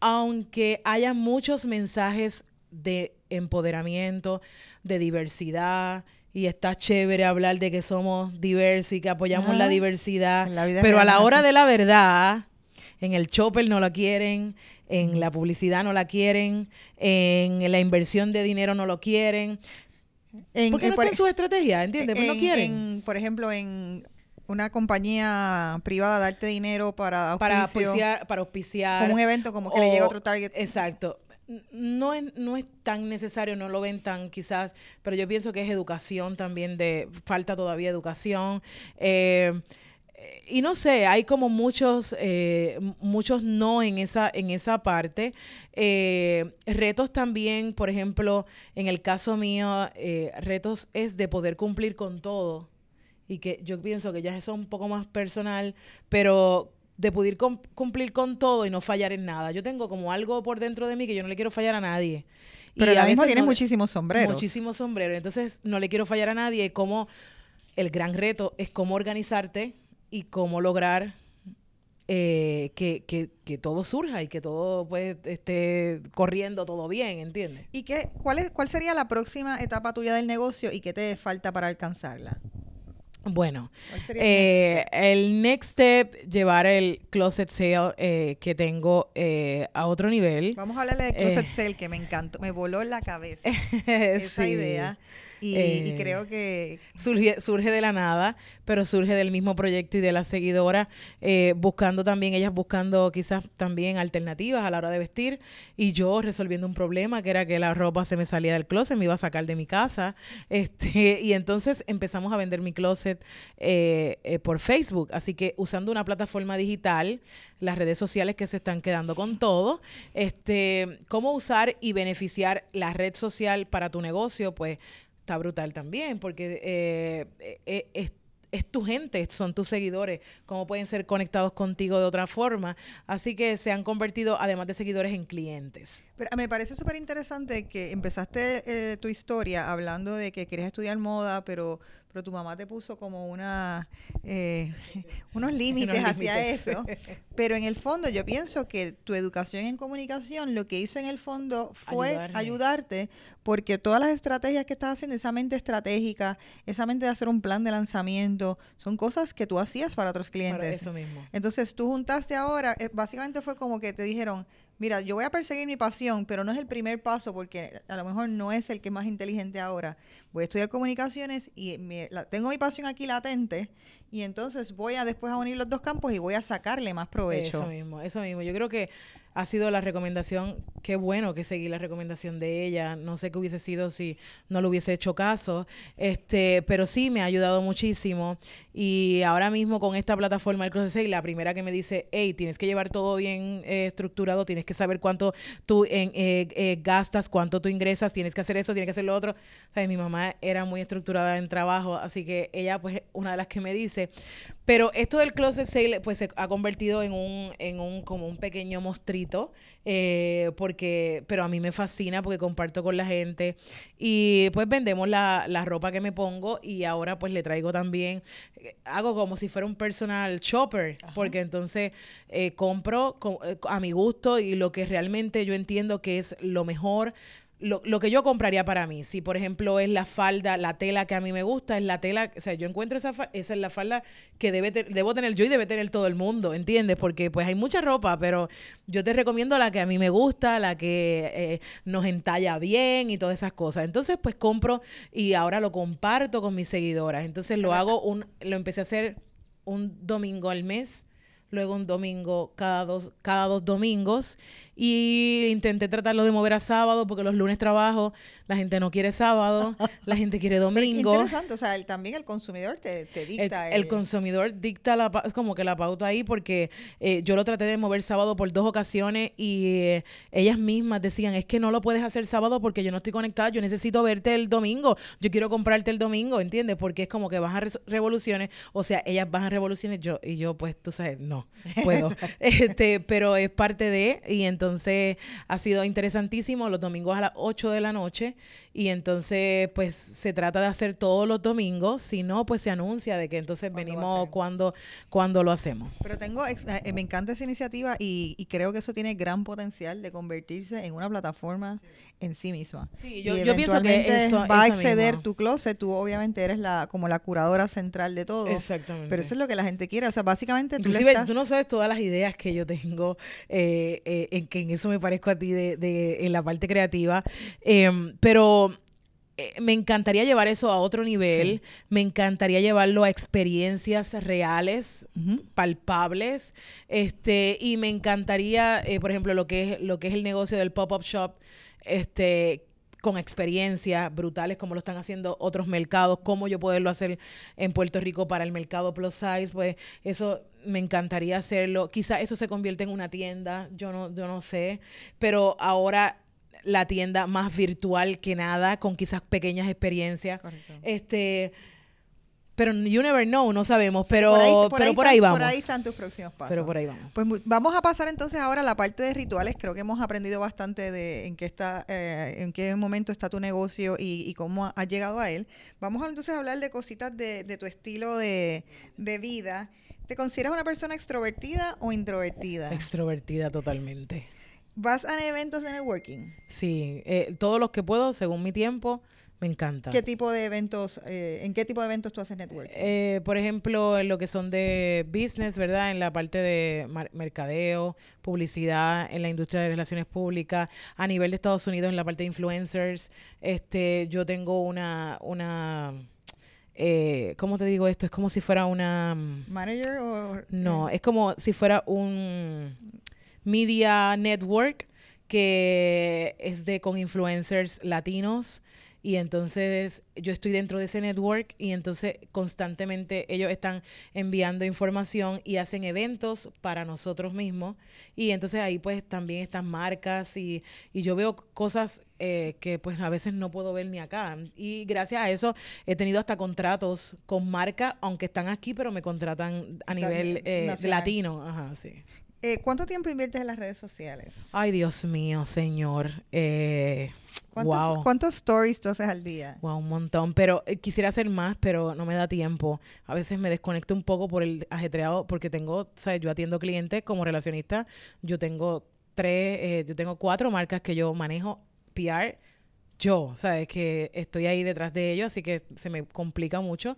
Speaker 2: Aunque haya muchos mensajes de empoderamiento, de diversidad, y está chévere hablar de que somos diversos y que apoyamos la diversidad, pero a la hora de la verdad, en el chopper no la quieren, en la publicidad no la quieren, en la inversión de dinero no lo quieren. En, ¿Por qué no está en su estrategia? ¿Entiendes? Pues no quieren.
Speaker 1: por ejemplo, en una compañía privada darte dinero para
Speaker 2: para auspiciar, para auspiciar
Speaker 1: como un evento como que le llega otro target.
Speaker 2: Exacto no es, no es tan necesario, no lo ven tan quizás, pero yo pienso que es educación también, de falta todavía educación. Eh, y no sé, hay como muchos, eh, muchos no en esa, en esa parte. Eh, retos también, por ejemplo, en el caso mío, retos es de poder cumplir con todo. Y que yo pienso que ya es un poco más personal, pero de poder cumplir con todo y no fallar en nada. Yo tengo como algo por dentro de mí que yo no le quiero fallar a nadie.
Speaker 1: Pero ahora mismo tienes muchísimos sombreros.
Speaker 2: Muchísimos sombreros. Entonces no le quiero fallar a nadie. Y como el gran reto es cómo organizarte y cómo lograr eh, que, que, que, todo surja y que todo pues esté corriendo todo bien, ¿entiendes?
Speaker 1: ¿Y qué, cuál, es, cuál sería la próxima etapa tuya del negocio y qué te falta para alcanzarla?
Speaker 2: Bueno, eh, el next step, llevar el closet sale eh, que tengo eh, a otro nivel.
Speaker 1: Vamos a hablarle de closet sale que me encantó, me voló la cabeza esa idea. Y, eh, creo que...
Speaker 2: Surge, surge de la nada, pero surge del mismo proyecto y de la seguidora, eh, buscando también, ellas buscando quizás también alternativas a la hora de vestir, y yo resolviendo un problema que era que la ropa se me salía del closet, me iba a sacar de mi casa, este, y entonces empezamos a vender mi closet eh, por Facebook, así que usando una plataforma digital, las redes sociales que se están quedando con todo, este, cómo usar y beneficiar la red social para tu negocio, pues está brutal también, porque eh, eh, eh, es, tu gente, son tus seguidores, cómo pueden ser conectados contigo de otra forma. Así que se han convertido, además de seguidores, en clientes.
Speaker 1: Pero me parece súper interesante que empezaste tu historia hablando de que querías estudiar moda, pero pero tu mamá te puso como una eh, unos límites hacia eso. Pero en el fondo yo pienso que tu educación en comunicación lo que hizo en el fondo fue ayudarte porque todas las estrategias que estás haciendo, esa mente estratégica, esa mente de hacer un plan de lanzamiento, son cosas que tú hacías para otros clientes.
Speaker 2: eso mismo.
Speaker 1: Entonces tú juntaste ahora, eh, básicamente fue como que te dijeron, mira, yo voy a perseguir mi pasión, pero no es el primer paso porque a lo mejor no es el que es más inteligente ahora. Voy a estudiar comunicaciones y tengo mi pasión aquí latente y entonces voy a después a unir los dos campos y voy a sacarle más provecho.
Speaker 2: Eso mismo, eso mismo. Yo creo que ha sido la recomendación, qué bueno que seguí la recomendación de ella, no sé qué hubiese sido si no le hubiese hecho caso, este, pero sí me ha ayudado muchísimo y ahora mismo con esta plataforma del Cross la primera que me dice, hey, tienes que llevar todo bien eh, estructurado, tienes que saber cuánto tú en, eh, eh, gastas, cuánto tú ingresas, tienes que hacer eso, tienes que hacer lo otro. O mi mamá era muy estructurada en trabajo, así que ella pues una de las que me dice, pero esto del closet sale pues se ha convertido en un, en un como un pequeño mostrito, eh, porque, pero a mí me fascina porque comparto con la gente. Y pues vendemos la, la ropa que me pongo y ahora pues le traigo también, eh, hago como si fuera un personal shopper, porque entonces eh, compro a mi gusto y lo que realmente yo entiendo que es lo mejor lo, lo, que yo compraría para mí, si por ejemplo es la falda, la tela que a mí me gusta, es la tela, o sea, yo encuentro esa, esa es la falda que debe debo tener yo y debe tener todo el mundo, ¿entiendes? Porque pues hay mucha ropa, pero yo te recomiendo la que a mí me gusta, la que eh, nos entalla bien y todas esas cosas. Entonces pues compro y ahora lo comparto con mis seguidoras. Entonces lo hago, un, lo empecé a hacer un domingo al mes luego un domingo cada dos, cada dos domingos y intenté tratarlo de mover a sábado porque los lunes trabajo, la gente no quiere sábado, la gente quiere domingo.
Speaker 1: interesante, o sea, también el consumidor te, dicta.
Speaker 2: El, consumidor dicta la, como que la pauta ahí porque eh, yo lo traté de mover sábado por dos ocasiones y eh, ellas mismas decían, es que no lo puedes hacer sábado porque yo no estoy conectada, yo necesito verte el domingo, yo quiero comprarte el domingo, ¿entiendes? Porque es como que bajan revoluciones, o sea, ellas bajan revoluciones yo y yo pues, tú sabes, no puedo. este, pero es parte de y entonces entonces ha sido interesantísimo. Los domingos a las 8 de la noche. Y entonces pues se trata de hacer todos los domingos, si no pues se anuncia de que entonces venimos cuando, cuando lo hacemos.
Speaker 1: Pero tengo, eh, eh, me encanta esa iniciativa y, creo que eso tiene gran potencial de convertirse en una plataforma en sí misma.
Speaker 2: Sí, yo, yo pienso que eso,
Speaker 1: va a exceder tu closet, tú obviamente eres la como la curadora central de todo.
Speaker 2: Exactamente.
Speaker 1: Pero eso es lo que la gente quiere, o sea, básicamente
Speaker 2: tú, tú no sabes todas las ideas que yo tengo eh, eh, en que en eso me parezco a ti de, de en la parte creativa, em, pero me encantaría llevar eso a otro nivel, me encantaría llevarlo a experiencias reales, palpables, este, y me encantaría, por ejemplo, lo que es lo que es el negocio del pop-up shop, este, con experiencias brutales como lo están haciendo otros mercados, cómo yo poderlo hacer en Puerto Rico para el mercado plus size, pues eso me encantaría hacerlo. Quizá eso se convierte en una tienda, yo no, yo no sé, pero ahora la tienda más virtual que nada, con quizás pequeñas experiencias. Este pero you never know, no sabemos, pero por ahí, pero por ahí vamos.
Speaker 1: Por ahí están tus próximos pasos.
Speaker 2: Pero por ahí vamos.
Speaker 1: Pues vamos a pasar entonces ahora a la parte de rituales. Creo que hemos aprendido bastante de en qué está, eh, en qué momento está tu negocio y, cómo has llegado a él. Vamos a, entonces a hablar de cositas de, tu estilo de, vida. ¿Te consideras una persona extrovertida o introvertida?
Speaker 2: Extrovertida totalmente.
Speaker 1: ¿Vas a eventos de networking?
Speaker 2: Sí, eh, todos los que puedo, según mi tiempo. Me encanta.
Speaker 1: ¿Qué tipo de eventos, eh, en qué tipo de eventos tú haces networking?
Speaker 2: Eh, por ejemplo, en lo que son de business, ¿verdad? En la parte de mercadeo, publicidad, en la industria de relaciones públicas, a nivel de Estados Unidos, en la parte de influencers. Este, yo tengo una, una, eh, ¿cómo te digo esto? Es como si fuera una...
Speaker 1: ¿Manager o...?
Speaker 2: No, es como si fuera un media network que es de con influencers latinos. Y entonces yo estoy dentro de ese network y entonces constantemente ellos están enviando información y hacen eventos para nosotros mismos. Y entonces ahí pues también están marcas y, y yo veo cosas eh, que pues a veces no puedo ver ni acá. Y gracias a eso he tenido hasta contratos con marcas aunque están aquí pero me contratan a nivel eh, latino. Ajá sí
Speaker 1: eh, ¿Cuánto tiempo inviertes en las redes sociales?
Speaker 2: Ay, Dios mío, señor. Eh,
Speaker 1: ¿Cuántos, ¿Cuántos stories tú haces al día?
Speaker 2: Wow, un montón. Pero eh, quisiera hacer más, pero no me da tiempo. A veces me desconecto un poco por el ajetreado, porque tengo, ¿sabes? Yo atiendo clientes como relacionista. Yo tengo tres, eh, yo tengo cuatro marcas que yo manejo PR. Yo, ¿sabes? Que estoy ahí detrás de ellos, así que se me complica mucho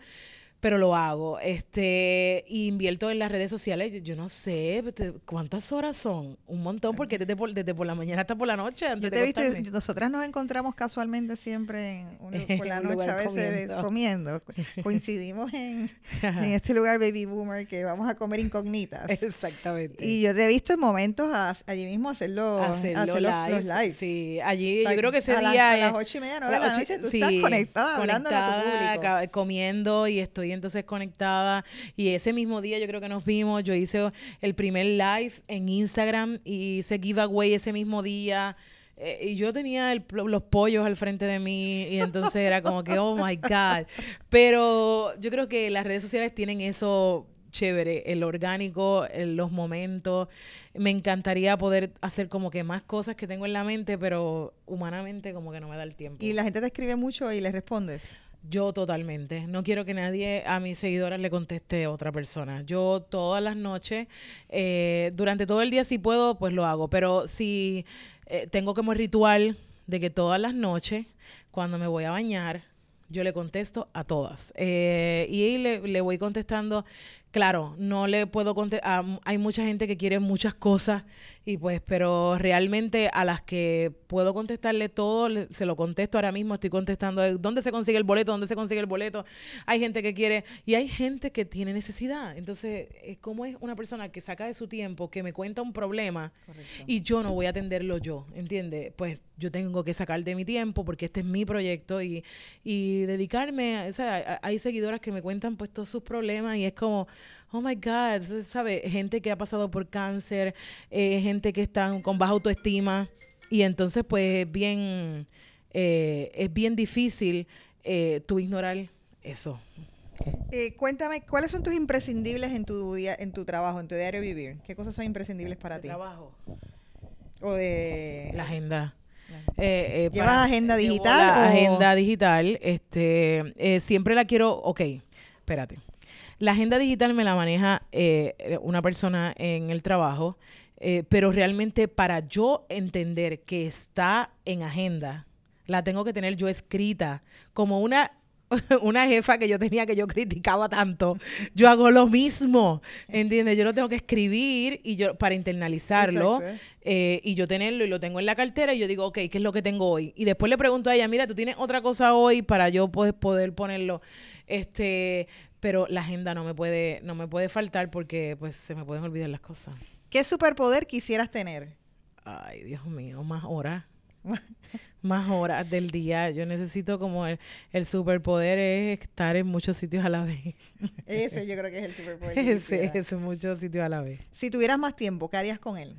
Speaker 2: pero lo hago. Este, y invierto en las redes sociales. Yo, yo no sé cuántas horas son. Un montón, porque desde por, desde por la mañana hasta por la noche. Antes
Speaker 1: Yo te
Speaker 2: de
Speaker 1: he visto, nosotras nos encontramos casualmente siempre en un- por la noche, a veces
Speaker 2: comiendo.
Speaker 1: comiendo. Coincidimos en, en este lugar Baby Boomer que vamos a comer incógnitas.
Speaker 2: Exactamente.
Speaker 1: Y yo te he visto en momentos a- allí mismo hacer los,
Speaker 2: Hacerlo
Speaker 1: hacer los,
Speaker 2: live.
Speaker 1: los lives.
Speaker 2: Sí, allí
Speaker 1: O sea,
Speaker 2: yo creo que ese
Speaker 1: a
Speaker 2: día
Speaker 1: a las ocho y media, nueve de la noche, tú estás conectada, hablándole a tu
Speaker 2: conectada,
Speaker 1: público.
Speaker 2: comiendo y estoy entonces conectada. Y ese mismo día yo creo que nos vimos, yo hice el primer live en Instagram y hice giveaway ese mismo día. Eh, y yo tenía el- los pollos al frente de mí y entonces era como que, oh my God. Pero yo creo que las redes sociales tienen eso chévere, el orgánico, el- los momentos. Me encantaría poder hacer como que más cosas que tengo en la mente, pero humanamente como que no me da el tiempo.
Speaker 1: Y la gente te escribe mucho y le respondes.
Speaker 2: Yo totalmente. No quiero que nadie a mis seguidoras le conteste otra persona. Yo todas las noches, eh, durante todo el día si puedo, pues lo hago. Pero si eh, tengo como ritual de que todas las noches, cuando me voy a bañar, yo le contesto a todas. Eh, y le, le voy contestando. Claro, no le puedo contestar. hay mucha gente que quiere muchas cosas y pues, pero realmente a las que puedo contestarle todo, le- se lo contesto ahora mismo. Estoy contestando eh, dónde se consigue el boleto, dónde se consigue el boleto. Hay gente que quiere y hay gente que tiene necesidad. Entonces, es como es una persona que saca de su tiempo, que me cuenta un problema y yo no voy a atenderlo yo, ¿entiendes? Pues yo tengo que sacar de mi tiempo porque este es mi proyecto y, y dedicarme, a- o sea, hay seguidoras que me cuentan pues todos sus problemas y es como, oh my God, ¿sabes? Gente que ha pasado por cáncer, eh, gente que está con baja autoestima y entonces pues es bien, eh, es bien difícil eh, tú ignorar eso.
Speaker 1: Eh, cuéntame, ¿cuáles son tus imprescindibles en tu día, en tu trabajo, en tu diario vivir? ¿Qué cosas son imprescindibles para
Speaker 2: De
Speaker 1: ti?
Speaker 2: trabajo.
Speaker 1: O de
Speaker 2: La agenda. Eh, eh,
Speaker 1: ¿Llevas
Speaker 2: para-
Speaker 1: agenda digital
Speaker 2: La
Speaker 1: o-
Speaker 2: agenda digital. Este, eh, siempre la quiero. Ok, espérate. La agenda digital me la maneja eh, una persona en el trabajo, eh, pero realmente para yo entender que está en agenda, la tengo que tener yo escrita como una una jefa que yo tenía que yo criticaba tanto, yo hago lo mismo, ¿entiendes? Yo lo tengo que escribir y yo para internalizarlo eh, y yo tenerlo y lo tengo en la cartera y yo digo, ok, ¿qué es lo que tengo hoy? Y después le pregunto a ella, mira, tú tienes otra cosa hoy para yo poder, poder ponerlo, este, pero la agenda no me puede, no me puede faltar porque pues se me pueden olvidar las cosas.
Speaker 1: ¿Qué superpoder quisieras tener?
Speaker 2: Ay, Dios mío, más horas. más horas del día. Yo necesito como el, el superpoder es estar en muchos sitios a la vez.
Speaker 1: Ese yo creo que es el superpoder.
Speaker 2: ese, ese muchos sitios a la vez.
Speaker 1: Si tuvieras más tiempo, ¿qué harías con él?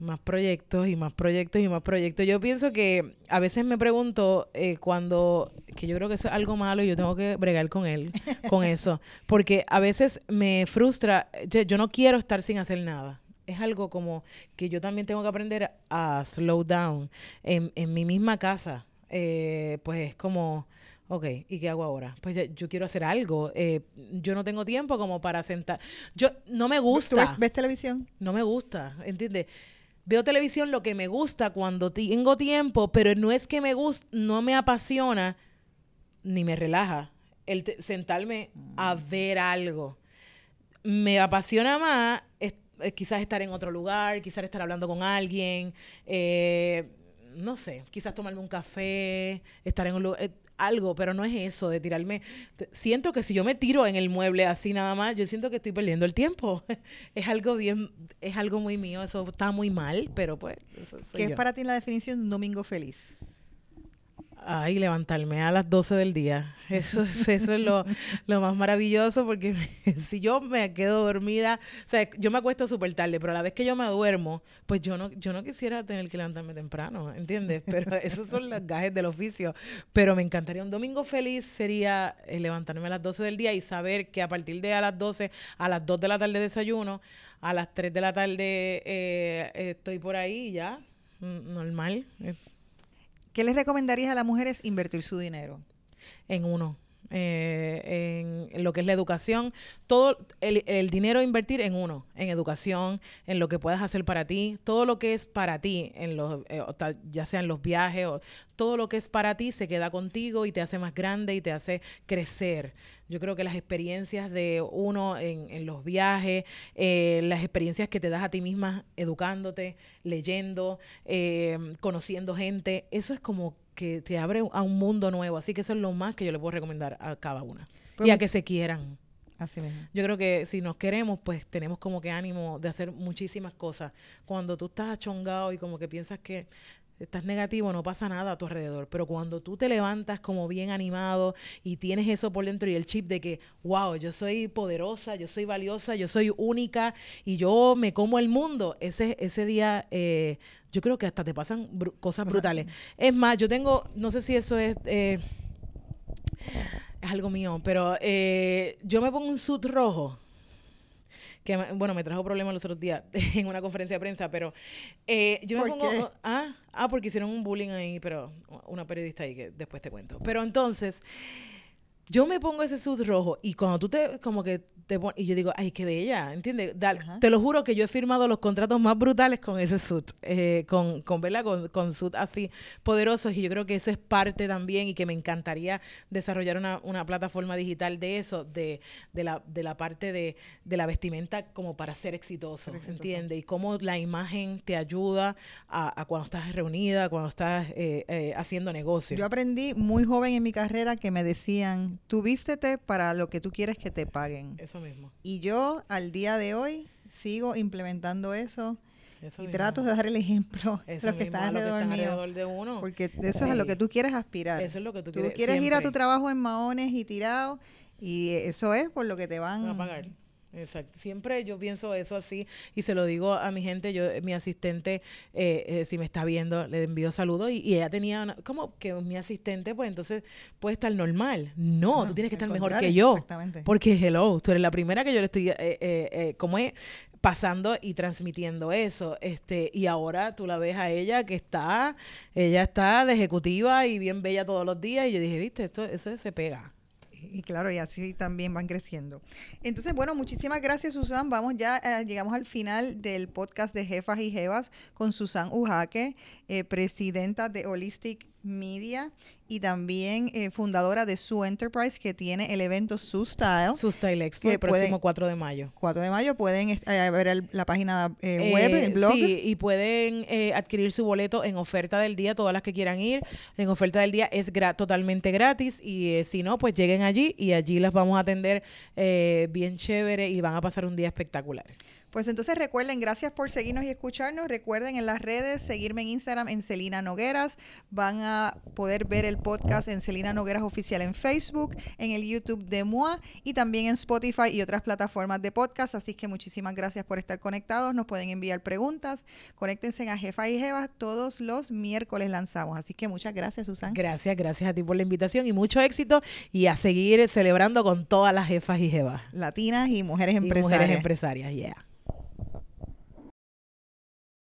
Speaker 2: Más proyectos y más proyectos y más proyectos. Yo pienso que a veces me pregunto eh, cuando, que yo creo que eso es algo malo y yo tengo que bregar con él, con eso. Porque a veces me frustra, yo, yo no quiero estar sin hacer nada. Es algo como que yo también tengo que aprender a slow down en, en mi misma casa. Eh, pues es como, ok, ¿y qué hago ahora? Pues ya- yo quiero hacer algo. Eh, yo no tengo tiempo como para sentar. Yo no me
Speaker 1: ¿Tú
Speaker 2: gusta.
Speaker 1: ves, ves televisión?
Speaker 2: No me gusta, ¿entiendes? Veo televisión lo que me gusta cuando tengo tiempo, pero no es que me gusta, no me apasiona ni me relaja el sentarme a ver algo. Me apasiona más es- es quizás estar en otro lugar, quizás estar hablando con alguien, eh, no sé, quizás tomarme un café, estar en un lugar, eh, algo, pero no es eso de tirarme. Siento que si yo me tiro en el mueble así nada más, yo siento que estoy perdiendo el tiempo. es algo bien, es algo muy mío, eso está muy mal, pero pues, eso soy
Speaker 1: ¿Qué es para ti la definición de un domingo feliz?
Speaker 2: Ay, levantarme a las 12 del día. Eso es, eso es lo, lo más maravilloso porque si yo me quedo dormida, o sea, yo me acuesto súper tarde, pero a la vez que yo me duermo, pues yo no, yo no quisiera tener que levantarme temprano, ¿entiendes? Pero esos son los gajes del oficio. Pero me encantaría un domingo feliz sería eh, levantarme a las 12 del día y saber que a partir de a las 12, a las 2 de la tarde desayuno, a las 3 de la tarde eh, estoy por ahí ya, mm, normal.
Speaker 1: ¿Qué les recomendarías a las mujeres invertir su dinero?
Speaker 2: en uno, eh, en lo que es la educación. Todo el, dinero invertir en uno, en educación, en lo que puedas hacer para ti, todo lo que es para ti, en los, eh, ya sean los viajes o todo lo que es para ti se queda contigo y te hace más grande y te hace crecer. Yo creo que las experiencias de uno en, en los viajes, eh, las experiencias que te das a ti misma educándote, leyendo, eh, conociendo gente, eso es como que te abre a un mundo nuevo. Así que eso es lo más que yo le puedo recomendar a cada una.
Speaker 1: Pues
Speaker 2: y a que se quieran.
Speaker 1: Así mismo.
Speaker 2: Yo creo que si nos queremos, pues tenemos como que ánimo de hacer muchísimas cosas. Cuando tú estás achongado y como que piensas que estás negativo, no pasa nada a tu alrededor. Pero cuando tú te levantas como bien animado y tienes eso por dentro y el chip de que, wow, yo soy poderosa, yo soy valiosa, yo soy única y yo me como el mundo, ese, ese día eh, yo creo que hasta te pasan cosas brutales. Es más, yo tengo, no sé si eso es... eh, es algo mío, pero eh, yo me pongo un suit rojo. Que, bueno, me trajo problemas los otros días en una conferencia de prensa, pero eh, yo me
Speaker 1: ¿Por
Speaker 2: pongo...
Speaker 1: qué?
Speaker 2: Ah, ah, porque hicieron un bullying ahí, pero una periodista ahí que después te cuento. Pero entonces, yo me pongo ese suit rojo y cuando tú te, como que te pones, y yo digo, ay, qué bella, ¿entiendes? Dale, te lo juro que yo he firmado los contratos más brutales con ese suit, eh, con, con, ¿verdad? Con, con suit así poderosos y yo creo que eso es parte también y que me encantaría desarrollar una, una plataforma digital de eso, de, de, la, de la parte de, de la vestimenta como para ser exitoso,
Speaker 1: Ser exitoso.
Speaker 2: ¿entiendes? Y cómo la imagen te ayuda a, a cuando estás reunida, cuando estás eh, eh, haciendo negocio.
Speaker 1: Yo aprendí muy joven en mi carrera que me decían, tú vístete para lo que tú quieres que te paguen.
Speaker 2: Eso mismo.
Speaker 1: Y yo al día de hoy sigo implementando eso
Speaker 2: Eso
Speaker 1: y
Speaker 2: mismo.
Speaker 1: trato de dar el ejemplo a
Speaker 2: Eso
Speaker 1: los que
Speaker 2: mismo,
Speaker 1: están
Speaker 2: a los que
Speaker 1: alrededor
Speaker 2: están
Speaker 1: mío.
Speaker 2: alrededor de uno.
Speaker 1: Porque eso es a lo que tú quieres aspirar.
Speaker 2: Eso es lo que tú
Speaker 1: tú
Speaker 2: quieres.
Speaker 1: quieres ir a tu trabajo en maones y tirado y eso es por lo que te van
Speaker 2: Van a pagar. Exacto. Siempre yo pienso eso así y se lo digo a mi gente. Yo, mi asistente, eh, eh, si me está viendo, le envío saludos y, y ella tenía, una- como que mi asistente, pues entonces puede estar normal. No, tú tienes que estar mejor que yo.
Speaker 1: exactamente.
Speaker 2: Porque, hello, tú eres la primera que yo le estoy, eh, eh, eh, como es, pasando y transmitiendo eso. este Y ahora tú la ves a ella que está, ella está de ejecutiva y bien bella todos los días. Y yo dije, viste, esto, eso se pega.
Speaker 1: Y claro, y así también van creciendo. Entonces, bueno, muchísimas gracias, Susan. Vamos ya, eh, llegamos al final del podcast de Jefas y Jevas con Susan Ujaque, eh, presidenta de Holistic Media y también eh, fundadora de Su Enterprise, que tiene el evento Su Style.
Speaker 2: Su Style Expo el próximo
Speaker 1: pueden-
Speaker 2: 4 de mayo.
Speaker 1: 4 de mayo pueden eh, ver el- la página eh, web,
Speaker 2: Eh,
Speaker 1: el blog.
Speaker 2: Sí, y pueden adquirir su boleto en oferta del día, todas las que quieran ir. En oferta del día es gra- totalmente gratis y si no, pues lleguen allí y allí las vamos a atender eh, bien chévere y van a pasar un día espectacular.
Speaker 1: Pues entonces recuerden, gracias por seguirnos y escucharnos. Recuerden en las redes seguirme en Instagram en Celina Nogueras. Van a poder ver el podcast en Celina Nogueras Oficial en Facebook, en el YouTube de MOA y también en Spotify y otras plataformas de podcast. Así que muchísimas gracias por estar conectados. Nos pueden enviar preguntas. Conéctense a Jefa y Jeva. Todos los miércoles lanzamos. Así que muchas gracias, Susan.
Speaker 2: Gracias, gracias a ti por la invitación y mucho éxito y a seguir celebrando con todas las jefas y jevas
Speaker 1: Latinas y mujeres
Speaker 2: y
Speaker 1: empresarias.
Speaker 2: mujeres empresarias. Yeah.